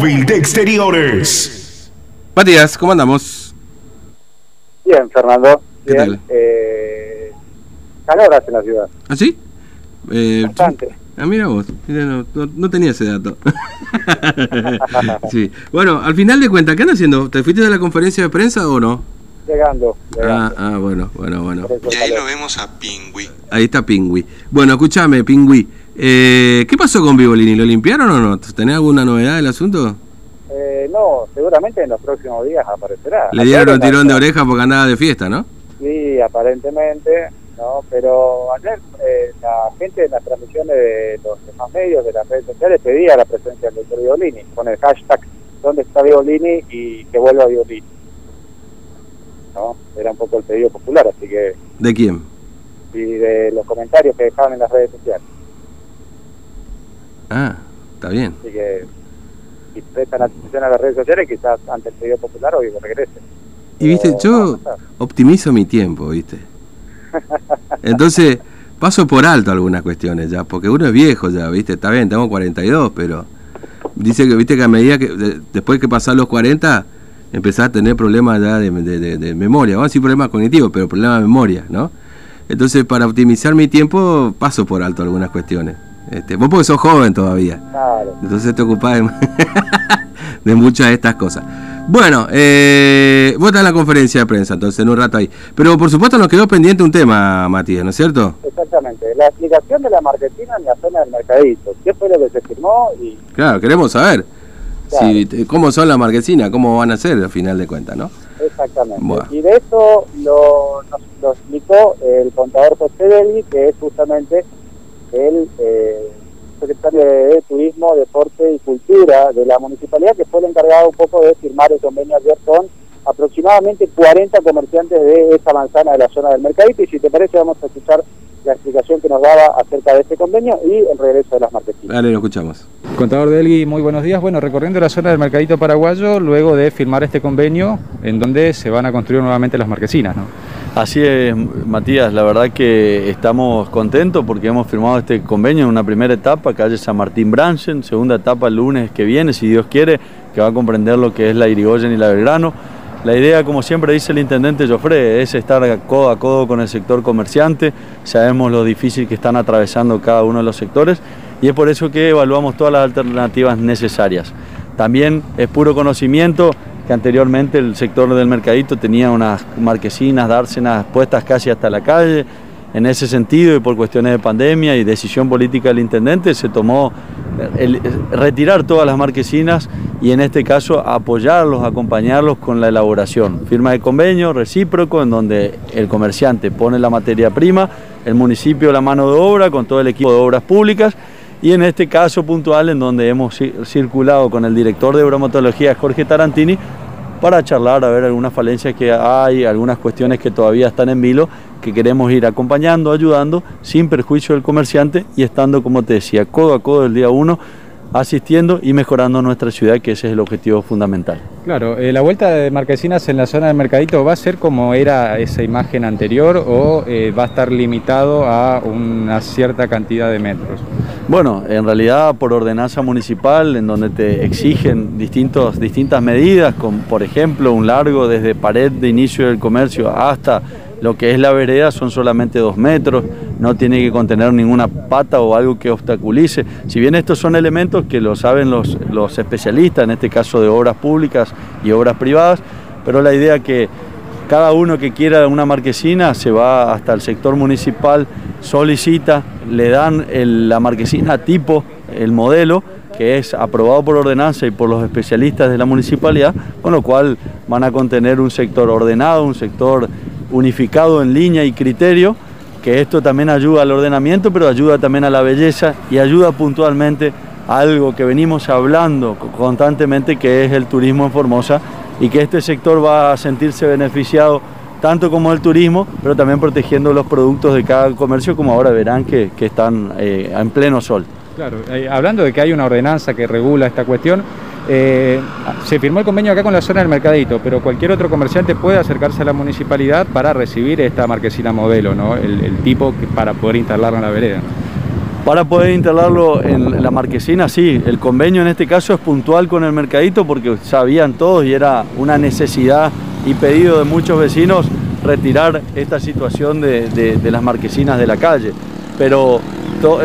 de Exteriores. Matías, ¿cómo andamos? Bien, Fernando. ¿Qué Bien. tal? Eh, calor hace en la ciudad. ¿Ah, sí? Eh, Bastante. Ah, mira vos, mira, no, no- no tenía ese dato. sí. Bueno, al final de cuentas, ¿qué andas haciendo? ¿Te fuiste de la conferencia de prensa o no? Llegando. Ah, llegando. ah, bueno, bueno, bueno. Eso Y ahí lo vemos a Pingüi. Ahí está Pingüi. Bueno, escúchame, Pingüi. Eh, ¿Qué pasó con Vivolini? ¿Lo limpiaron o no? ¿Tenés alguna novedad del asunto? Eh, no, seguramente en los próximos días aparecerá. Le dieron un tirón de oreja porque andaba de fiesta, ¿no? Sí, aparentemente, ¿no? Pero ayer eh, la gente en las transmisiones de los demás medios, de las redes sociales, pedía la presencia del doctor Violini, con el hashtag ¿Dónde está Violini? y que vuelva Violini. ¿No? Era un poco el pedido popular, así que, ¿De quién? y de los comentarios que dejaban en las redes sociales. Ah, está bien. Así que, si prestan atención a las redes sociales, quizás ante el pedido popular hoy regrese. Y viste, Pero yo no optimizo mi tiempo, viste. Entonces, paso por alto algunas cuestiones ya, porque uno es viejo ya, viste, está bien, tengo 42, pero dice que, viste, que a medida que, de- después que pasás los 40, empezás a tener problemas ya de, de- de- de memoria, vamos a decir problemas cognitivos, pero problemas de memoria, ¿no? Entonces, para optimizar mi tiempo, paso por alto algunas cuestiones. Este, vos porque sos joven todavía. Claro. Entonces te ocupás de, de muchas de estas cosas. Bueno, eh, vos estás en la conferencia de prensa, entonces en un rato ahí. Pero por supuesto nos quedó pendiente un tema, Matías, ¿no es cierto? Exactamente. La explicación de la marketina en la zona del mercadito. ¿Qué fue lo que se firmó? Y Claro, queremos saber Claro. si, cómo son las marquesinas, cómo van a ser al final de cuentas, ¿no? exactamente. Bueno. Y de eso lo, nos, lo explicó el contador José Belli, que es justamente el eh, secretario de Turismo, Deporte y Cultura de la municipalidad, que fue el encargado un poco de firmar el convenio ayer con aproximadamente 40 comerciantes de esta manzana de la zona del mercadito. Y si te parece, vamos a escuchar la explicación que nos daba acerca de este convenio y el regreso de las marquesinas. Dale, lo escuchamos. Contador Delgui, muy buenos días. Bueno, recorriendo la zona del Mercadito Paraguayo, luego de firmar este convenio en donde se van a construir nuevamente las marquesinas, ¿no? Así es, Matías, la verdad que estamos contentos porque hemos firmado este convenio en una primera etapa, calle San Martín Branchen, segunda etapa el lunes que viene, si Dios quiere, que va a comprender lo que es la Irigoyen y la Belgrano. La idea, como siempre dice el intendente Joffre, es estar codo a codo con el sector comerciante, sabemos lo difícil que están atravesando cada uno de los sectores y es por eso que evaluamos todas las alternativas necesarias. También es puro conocimiento que anteriormente el sector del mercadito tenía unas marquesinas, dársenas puestas casi hasta la calle. En ese sentido y por cuestiones de pandemia y decisión política del intendente se tomó el- retirar todas las marquesinas y en este caso apoyarlos, acompañarlos con la elaboración. Firma de convenio recíproco en donde el comerciante pone la materia prima, el municipio la mano de obra con todo el equipo de obras públicas y en este caso puntual en donde hemos ci- circulado con el director de bromatología Jorge Tarantini para charlar a ver algunas falencias que hay, algunas cuestiones que todavía están en vilo, que queremos ir acompañando, ayudando, sin perjuicio del comerciante y estando, como te decía, codo a codo el día uno, asistiendo y mejorando nuestra ciudad, que ese es el objetivo fundamental. Claro, eh, la vuelta de marquesinas en la zona del Mercadito va a ser como era esa imagen anterior o eh, va a estar limitado a una cierta cantidad de metros. Bueno, en realidad por ordenanza municipal, en donde te exigen distintos, distintas medidas, como por ejemplo un largo desde pared de inicio del comercio hasta lo que es la vereda son solamente dos metros, no tiene que contener ninguna pata o algo que obstaculice. Si bien estos son elementos que lo saben los, los especialistas, en este caso de obras públicas y obras privadas, pero la idea que cada uno que quiera una marquesina se va hasta el sector municipal, solicita, le dan la marquesina tipo, el modelo, que es aprobado por ordenanza y por los especialistas de la municipalidad, con lo cual van a contener un sector ordenado, un sector unificado en línea y criterio, que esto también ayuda al ordenamiento, pero ayuda también a la belleza y ayuda puntualmente a algo que venimos hablando co- constantemente, que es el turismo en Formosa, y que este sector va a sentirse beneficiado tanto como el turismo, pero también protegiendo los productos de cada comercio, como ahora verán que, están eh, en pleno sol. Claro, eh, hablando de que hay una ordenanza que regula esta cuestión, eh, se firmó el convenio acá con la zona del Mercadito, pero cualquier otro comerciante puede acercarse a la municipalidad para recibir esta marquesina modelo, ¿no? El, tipo para poder instalarla en la vereda. Para poder instalarlo en la marquesina, sí, el convenio en este caso es puntual con el mercadito porque sabían todos y era una necesidad y pedido de muchos vecinos retirar esta situación de, las marquesinas de la calle. Pero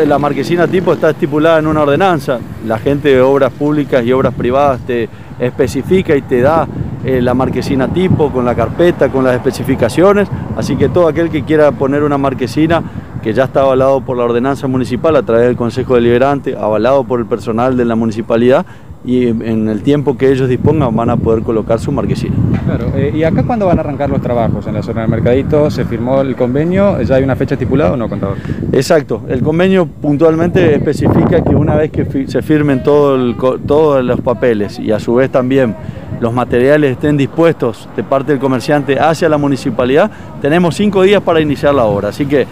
la marquesina tipo está estipulada en una ordenanza, la gente de obras públicas y obras privadas te especifica y te da eh, la marquesina tipo con la carpeta, con las especificaciones, así que todo aquel que quiera poner una marquesina que ya está avalado por la ordenanza municipal a través del Consejo Deliberante, avalado por el personal de la municipalidad y en el tiempo que ellos dispongan van a poder colocar su marquesina. Claro, eh, ¿y acá cuándo van a arrancar los trabajos? ¿En la zona del Mercadito se firmó el convenio? ¿Ya hay una fecha estipulada o no, contador? Exacto, el convenio puntualmente especifica que una vez que se firmen todo todos los papeles y a su vez también los materiales estén dispuestos de parte del comerciante hacia la municipalidad, tenemos cinco días para iniciar la obra. Así que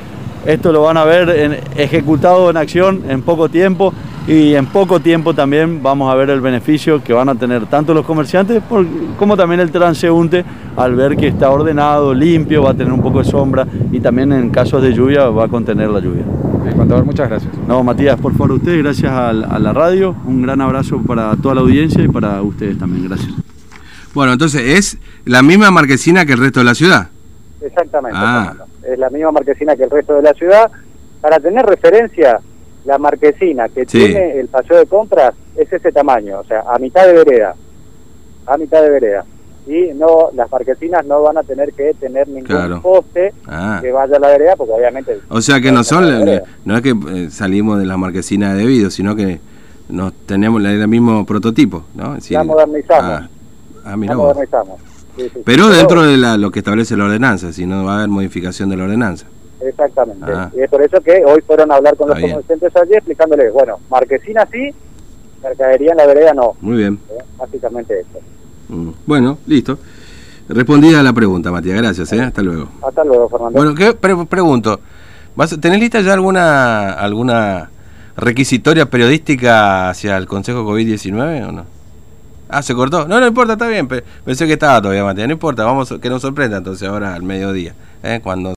esto lo van a ver ejecutado en acción en poco tiempo y en poco tiempo también vamos a ver el beneficio que van a tener tanto los comerciantes como también el transeúnte al ver que está ordenado, limpio, va a tener un poco de sombra y también en casos de lluvia va a contener la lluvia. contador, muchas gracias. No, Matías, por favor, ustedes, gracias a la radio, un gran abrazo para toda la audiencia y para ustedes también, gracias. Bueno, entonces es la misma marquesina que el resto de la ciudad. Exactamente. Ah. Es la misma marquesina que el resto de la ciudad. Para tener referencia, la marquesina que tiene el paseo de compras es ese tamaño, o sea, a mitad de vereda. A mitad de vereda. Y no las marquesinas no van a tener que tener ningún poste ah. que vaya a la vereda, porque obviamente... O sea que no son, no es que eh, salimos de las marquesinas de debido, sino que nos tenemos el mismo prototipo, ¿no? la modernizamos. Ah. Ah, Pero dentro de lo que establece la ordenanza, si no va a haber modificación de la ordenanza. Exactamente. Ah. Y es por eso que hoy fueron a hablar con los comerciantes allí explicándoles, bueno, marquesina sí, mercadería en la vereda no. Muy bien. ¿Eh? Básicamente eso. Mm. Bueno, listo. Respondida la pregunta, Matías. Gracias, ¿eh? Hasta luego. Hasta luego, Fernando. Bueno, ¿qué pregunto? ¿Vas, ¿Tenés lista ya alguna alguna requisitoria periodística hacia el Consejo COVID-19 o no? Ah, se cortó. No, no importa, está bien. Pensé que estaba todavía, Matías. No importa, vamos que nos sorprenda entonces ahora al mediodía. ¿eh? Cuando